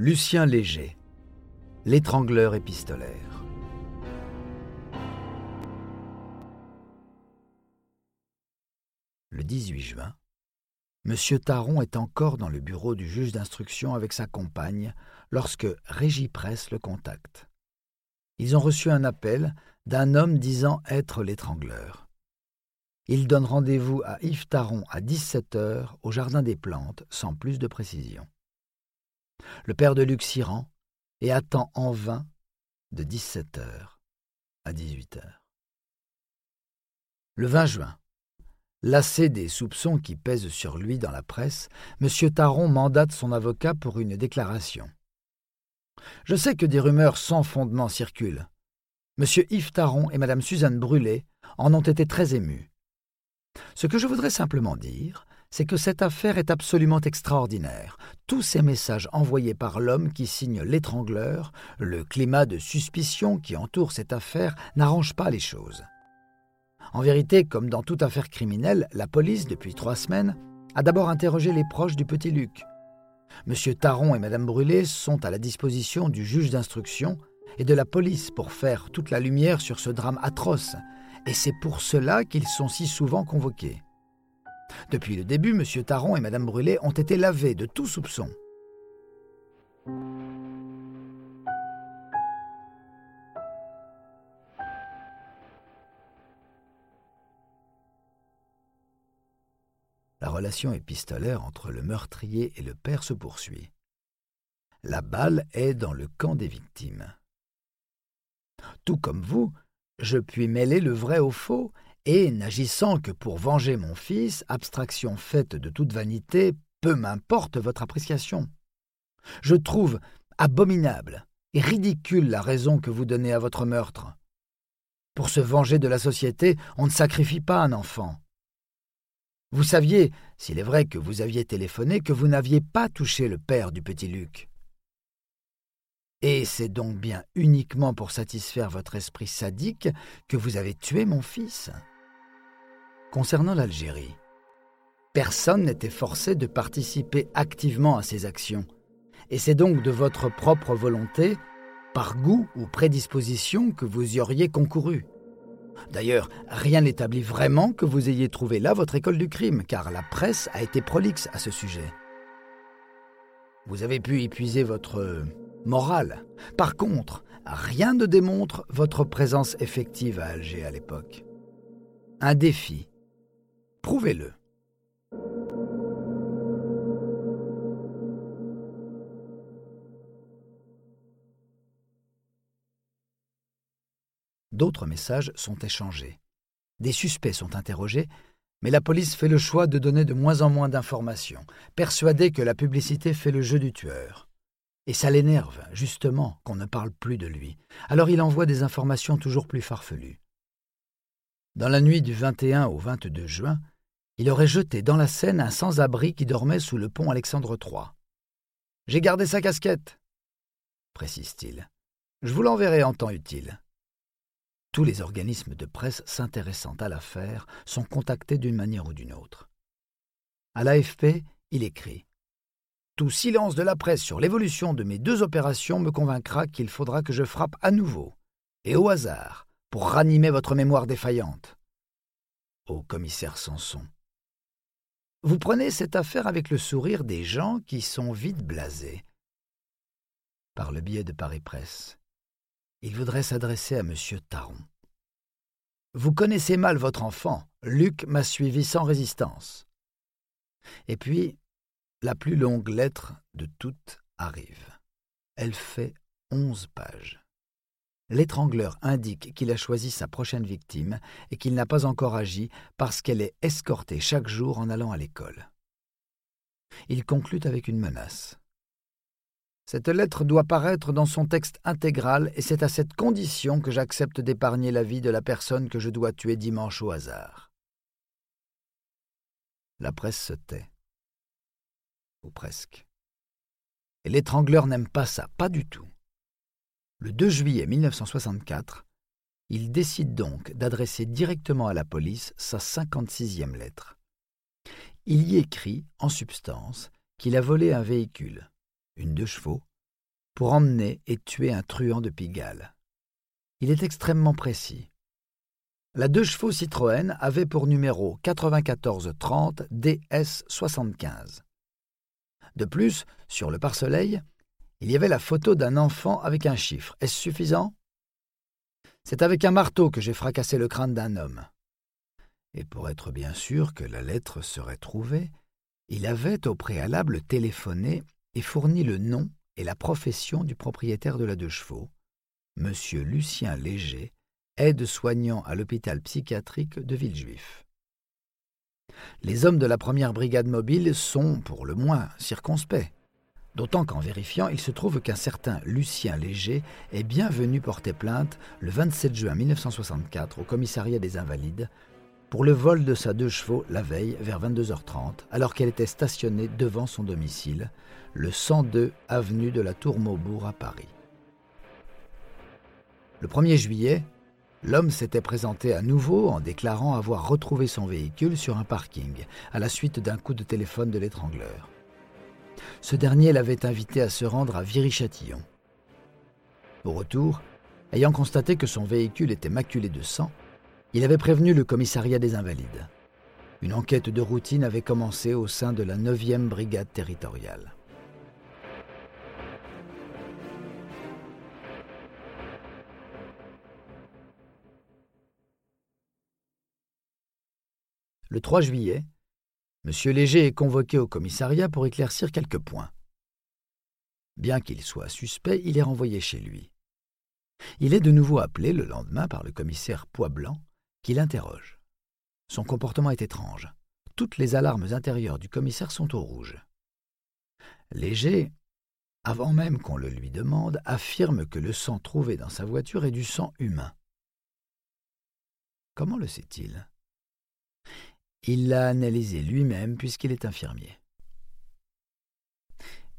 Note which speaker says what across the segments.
Speaker 1: Lucien Léger, l'étrangleur épistolaire. Le 18 juin, M. Taron est encore dans le bureau du juge d'instruction avec sa compagne lorsque Régis Presse le contacte. Ils ont reçu un appel d'un homme disant être l'étrangleur. Il donne rendez-vous à Yves Taron à 17 heures au Jardin des Plantes sans plus de précision. Le père de Luc s'y rend et attend en vain de 17 heures à 18 heures. Le 20 juin, lassé des soupçons qui pèsent sur lui dans la presse, M. Taron mandate son avocat pour une déclaration. Je sais que des rumeurs sans fondement circulent. M. Yves Taron et Mme Suzanne Brûlé en ont été très émus. Ce que je voudrais simplement dire, c'est que cette affaire est absolument extraordinaire. Tous ces messages envoyés par l'homme qui signe l'étrangleur, le climat de suspicion qui entoure cette affaire n'arrange pas les choses. En vérité, comme dans toute affaire criminelle, la police, depuis trois semaines, a d'abord interrogé les proches du petit Luc. Monsieur Taron et Madame Brûlé sont à la disposition du juge d'instruction et de la police pour faire toute la lumière sur ce drame atroce, et c'est pour cela qu'ils sont si souvent convoqués. Depuis le début, M. Taron et Mme Brûlé ont été lavés de tout soupçon. La relation épistolaire entre le meurtrier et le père se poursuit. La balle est dans le camp des victimes. Tout comme vous, je puis mêler le vrai au faux et, n'agissant que pour venger mon fils, abstraction faite de toute vanité, peu m'importe votre appréciation. Je trouve abominable et ridicule la raison que vous donnez à votre meurtre. Pour se venger de la société, on ne sacrifie pas un enfant. Vous saviez, s'il est vrai que vous aviez téléphoné, que vous n'aviez pas touché le père du petit Luc. Et c'est donc bien uniquement pour satisfaire votre esprit sadique que vous avez tué mon fils. Concernant l'Algérie, personne n'était forcé de participer activement à ces actions, et c'est donc de votre propre volonté, par goût ou prédisposition, que vous y auriez concouru. D'ailleurs, rien n'établit vraiment que vous ayez trouvé là votre école du crime, car la presse a été prolixe à ce sujet. Vous avez pu épuiser votre morale. Par contre, rien ne démontre votre présence effective à Alger à l'époque. Un défi Prouvez-le. D'autres messages sont échangés. Des suspects sont interrogés, mais la police fait le choix de donner de moins en moins d'informations, persuadée que la publicité fait le jeu du tueur. Et ça l'énerve, justement, qu'on ne parle plus de lui. Alors il envoie des informations toujours plus farfelues. Dans la nuit du 21 au 22 juin, il aurait jeté dans la Seine un sans-abri qui dormait sous le pont Alexandre III. J'ai gardé sa casquette, précise-t-il. Je vous l'enverrai en temps utile. Tous les organismes de presse s'intéressant à l'affaire sont contactés d'une manière ou d'une autre. À l'AFP, il écrit Tout silence de la presse sur l'évolution de mes deux opérations me convaincra qu'il faudra que je frappe à nouveau, et au hasard, pour ranimer votre mémoire défaillante. Au commissaire Sanson. Vous prenez cette affaire avec le sourire des gens qui sont vite blasés. Par le biais de Paris Presse, il voudrait s'adresser à M. Taron. Vous connaissez mal votre enfant. Luc m'a suivi sans résistance. Et puis, la plus longue lettre de toutes arrive. Elle fait onze pages. L'étrangleur indique qu'il a choisi sa prochaine victime et qu'il n'a pas encore agi parce qu'elle est escortée chaque jour en allant à l'école. Il conclut avec une menace. Cette lettre doit paraître dans son texte intégral et c'est à cette condition que j'accepte d'épargner la vie de la personne que je dois tuer dimanche au hasard. La presse se tait. Ou presque. Et l'étrangleur n'aime pas ça, pas du tout. Le 2 juillet 1964, il décide donc d'adresser directement à la police sa 56e lettre. Il y écrit, en substance, qu'il a volé un véhicule, une deux chevaux, pour emmener et tuer un truand de Pigalle. Il est extrêmement précis. La deux chevaux Citroën avait pour numéro 9430 DS75. De plus, sur le pare-soleil, il y avait la photo d'un enfant avec un chiffre. Est-ce suffisant? C'est avec un marteau que j'ai fracassé le crâne d'un homme. Et pour être bien sûr que la lettre serait trouvée, il avait au préalable téléphoné et fourni le nom et la profession du propriétaire de la deux chevaux, M. Lucien Léger, aide-soignant à l'hôpital psychiatrique de Villejuif. Les hommes de la première brigade mobile sont, pour le moins, circonspects, d'autant qu'en vérifiant, il se trouve qu'un certain Lucien Léger est bien venu porter plainte le 27 juin 1964 au commissariat des Invalides pour le vol de sa deux chevaux la veille vers 22h30, alors qu'elle était stationnée devant son domicile, le 102 avenue de la Tour Maubourg à Paris. Le 1er juillet, l'homme s'était présenté à nouveau en déclarant avoir retrouvé son véhicule sur un parking à la suite d'un coup de téléphone de l'étrangleur. Ce dernier l'avait invité à se rendre à Viry-Châtillon. Au retour, ayant constaté que son véhicule était maculé de sang, il avait prévenu le commissariat des Invalides. Une enquête de routine avait commencé au sein de la 9e brigade territoriale. Le 3 juillet, M. Léger est convoqué au commissariat pour éclaircir quelques points. Bien qu'il soit suspect, il est renvoyé chez lui. Il est de nouveau appelé le lendemain par le commissaire Poisblanc qui l'interroge. Son comportement est étrange. Toutes les alarmes intérieures du commissaire sont au rouge. Léger, avant même qu'on le lui demande, affirme que le sang trouvé dans sa voiture est du sang humain. Comment le sait-il? Il l'a analysé lui-même puisqu'il est infirmier.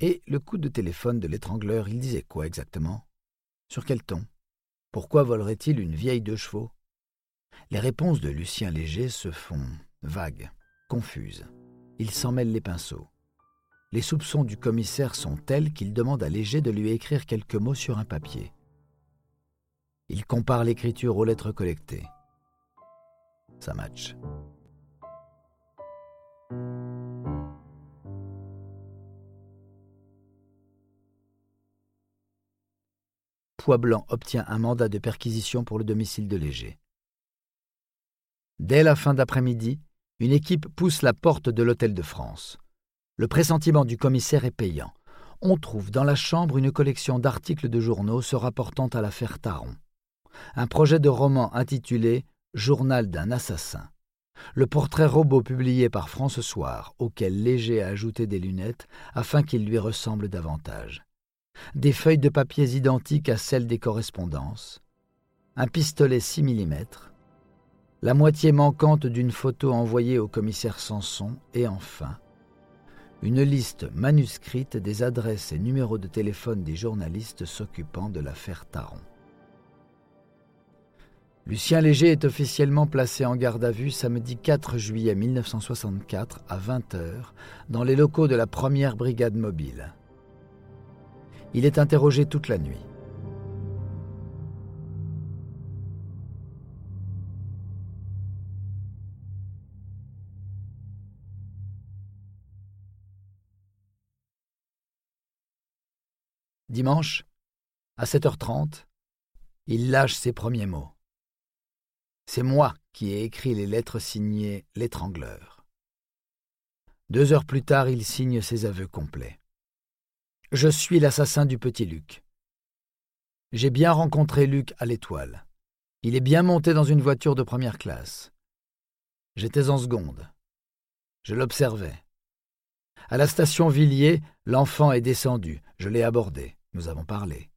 Speaker 1: Et le coup de téléphone de l'étrangleur, il disait quoi exactement? Sur quel ton? Pourquoi volerait-il une vieille de chevaux? Les réponses de Lucien Léger se font vagues, confuses. Il s'en mêle les pinceaux. Les soupçons du commissaire sont tels qu'il demande à Léger de lui écrire quelques mots sur un papier. Il compare l'écriture aux lettres collectées. Ça match. Poisblanc obtient un mandat de perquisition pour le domicile de Léger. Dès la fin d'après-midi, une équipe pousse la porte de l'Hôtel de France. Le pressentiment du commissaire est payant. On trouve dans la chambre une collection d'articles de journaux se rapportant à l'affaire Taron. Un projet de roman intitulé Journal d'un assassin. Le portrait robot publié par France Soir, auquel Léger a ajouté des lunettes afin qu'il lui ressemble davantage. Des feuilles de papier identiques à celles des correspondances. Un pistolet 6 mm, la moitié manquante d'une photo envoyée au commissaire Sanson et enfin une liste manuscrite des adresses et numéros de téléphone des journalistes s'occupant de l'affaire Taron. Lucien Léger est officiellement placé en garde à vue samedi 4 juillet 1964 à 20h dans les locaux de la première brigade mobile. Il est interrogé toute la nuit. Dimanche, à 7h30, il lâche ses premiers mots. C'est moi qui ai écrit les lettres signées l'étrangleur. Deux heures plus tard, il signe ses aveux complets. Je suis l'assassin du petit Luc. J'ai bien rencontré Luc à l'étoile. Il est bien monté dans une voiture de première classe. J'étais en seconde. Je l'observais. À la station Villiers, l'enfant est descendu. Je l'ai abordé. Nous avons parlé.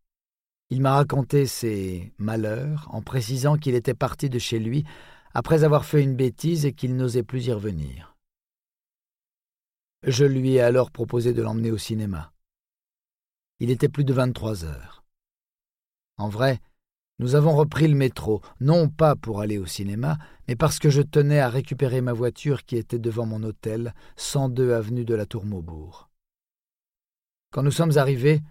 Speaker 1: Il m'a raconté ses malheurs en précisant qu'il était parti de chez lui après avoir fait une bêtise et qu'il n'osait plus y revenir. Je lui ai alors proposé de l'emmener au cinéma. Il était plus de vingt-trois heures. En vrai, nous avons repris le métro, non pas pour aller au cinéma, mais parce que je tenais à récupérer ma voiture qui était devant mon hôtel, 102 avenue de la Tour Maubourg. Quand nous sommes arrivés,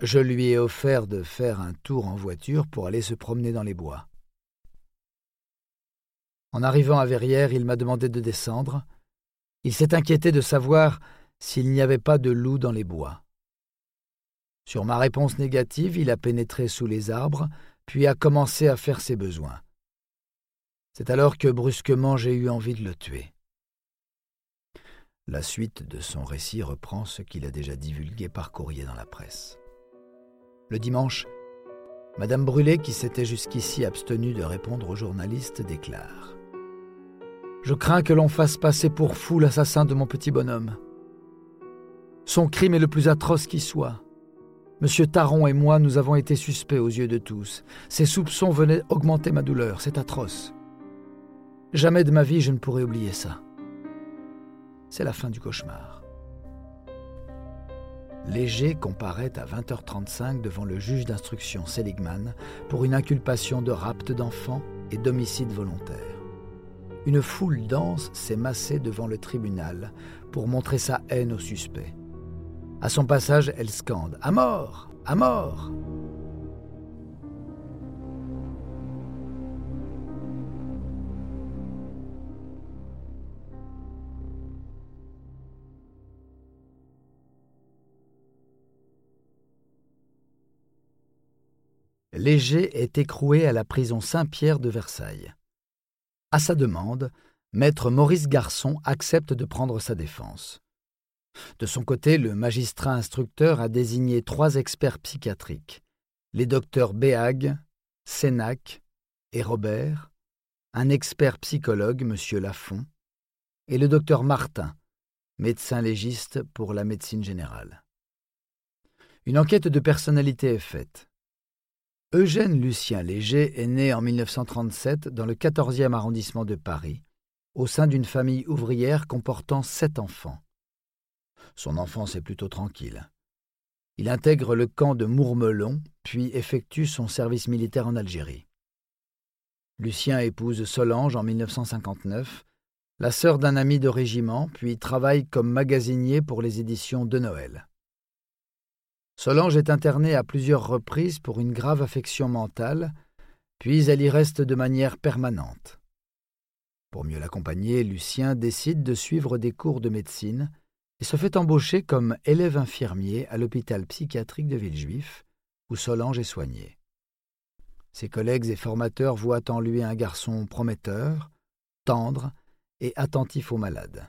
Speaker 1: Je lui ai offert de faire un tour en voiture pour aller se promener dans les bois. En arrivant à Verrières, il m'a demandé de descendre. Il s'est inquiété de savoir s'il n'y avait pas de loup dans les bois. Sur ma réponse négative, il a pénétré sous les arbres, puis a commencé à faire ses besoins. C'est alors que brusquement j'ai eu envie de le tuer. La suite de son récit reprend ce qu'il a déjà divulgué par courrier dans la presse. Le dimanche, Madame Brûlé, qui s'était jusqu'ici abstenue de répondre aux journalistes, déclare Je crains que l'on fasse passer pour fou l'assassin de mon petit bonhomme. Son crime est le plus atroce qui soit. Monsieur Taron et moi, nous avons été suspects aux yeux de tous. Ses soupçons venaient augmenter ma douleur, c'est atroce. Jamais de ma vie je ne pourrai oublier ça. C'est la fin du cauchemar. Léger comparaît à 20h35 devant le juge d'instruction Seligman pour une inculpation de rapt d'enfants et d'homicide volontaire. Une foule dense s'est massée devant le tribunal pour montrer sa haine au suspect. À son passage, elle scande À mort À mort Léger est écroué à la prison Saint-Pierre de Versailles. À sa demande, maître Maurice Garçon accepte de prendre sa défense. De son côté, le magistrat instructeur a désigné trois experts psychiatriques, les docteurs Béag, Sénac et Robert, un expert psychologue, M. Lafont, et le docteur Martin, médecin légiste pour la médecine générale. Une enquête de personnalité est faite. Eugène Lucien Léger est né en 1937 dans le 14e arrondissement de Paris, au sein d'une famille ouvrière comportant sept enfants. Son enfance est plutôt tranquille. Il intègre le camp de Mourmelon, puis effectue son service militaire en Algérie. Lucien épouse Solange en 1959, la sœur d'un ami de régiment, puis travaille comme magasinier pour les éditions de Noël. Solange est internée à plusieurs reprises pour une grave affection mentale, puis elle y reste de manière permanente. Pour mieux l'accompagner, Lucien décide de suivre des cours de médecine et se fait embaucher comme élève infirmier à l'hôpital psychiatrique de Villejuif, où Solange est soignée. Ses collègues et formateurs voient en lui un garçon prometteur, tendre et attentif aux malades.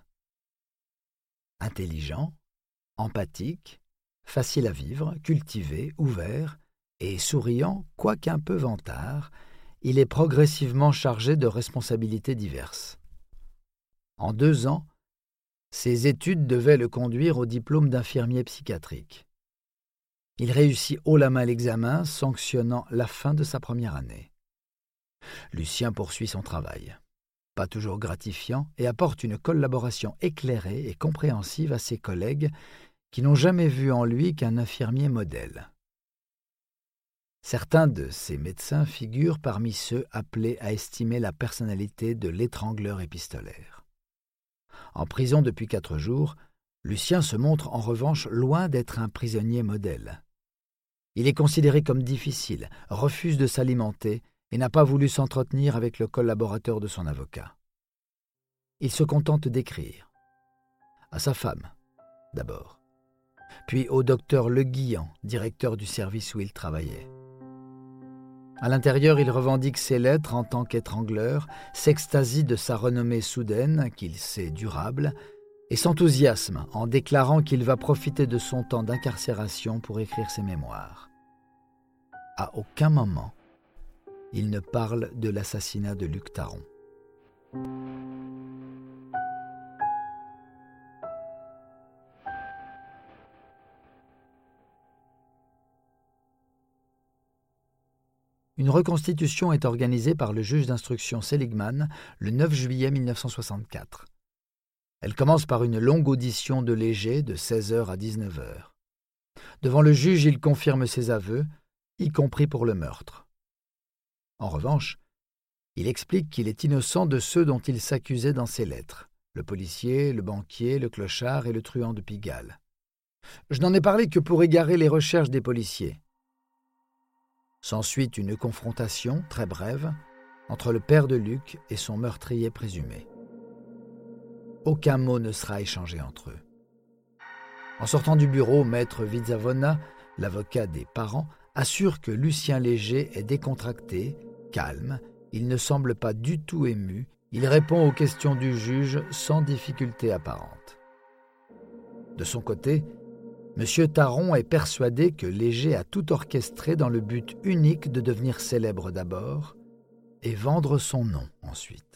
Speaker 1: Intelligent, empathique, facile à vivre, cultivé, ouvert et souriant, quoiqu'un peu vantard, il est progressivement chargé de responsabilités diverses. En deux ans, ses études devaient le conduire au diplôme d'infirmier psychiatrique. Il réussit haut la main l'examen, sanctionnant la fin de sa première année. Lucien poursuit son travail, pas toujours gratifiant, et apporte une collaboration éclairée et compréhensive à ses collègues qui n'ont jamais vu en lui qu'un infirmier modèle. Certains de ces médecins figurent parmi ceux appelés à estimer la personnalité de l'étrangleur épistolaire. En prison depuis quatre jours, Lucien se montre en revanche loin d'être un prisonnier modèle. Il est considéré comme difficile, refuse de s'alimenter et n'a pas voulu s'entretenir avec le collaborateur de son avocat. Il se contente d'écrire. À sa femme, d'abord puis au docteur Le Guillan, directeur du service où il travaillait. À l'intérieur, il revendique ses lettres en tant qu'étrangleur, s'extasie de sa renommée soudaine, qu'il sait durable, et s'enthousiasme en déclarant qu'il va profiter de son temps d'incarcération pour écrire ses mémoires. À aucun moment, il ne parle de l'assassinat de Luc Taron. Une reconstitution est organisée par le juge d'instruction Seligman le 9 juillet 1964. Elle commence par une longue audition de Léger de 16h à 19h. Devant le juge, il confirme ses aveux, y compris pour le meurtre. En revanche, il explique qu'il est innocent de ceux dont il s'accusait dans ses lettres le policier, le banquier, le clochard et le truand de Pigalle. Je n'en ai parlé que pour égarer les recherches des policiers. S'ensuit une confrontation, très brève, entre le père de Luc et son meurtrier présumé. Aucun mot ne sera échangé entre eux. En sortant du bureau, maître Vizavona, l'avocat des parents, assure que Lucien Léger est décontracté, calme, il ne semble pas du tout ému, il répond aux questions du juge sans difficulté apparente. De son côté, M. Taron est persuadé que Léger a tout orchestré dans le but unique de devenir célèbre d'abord et vendre son nom ensuite.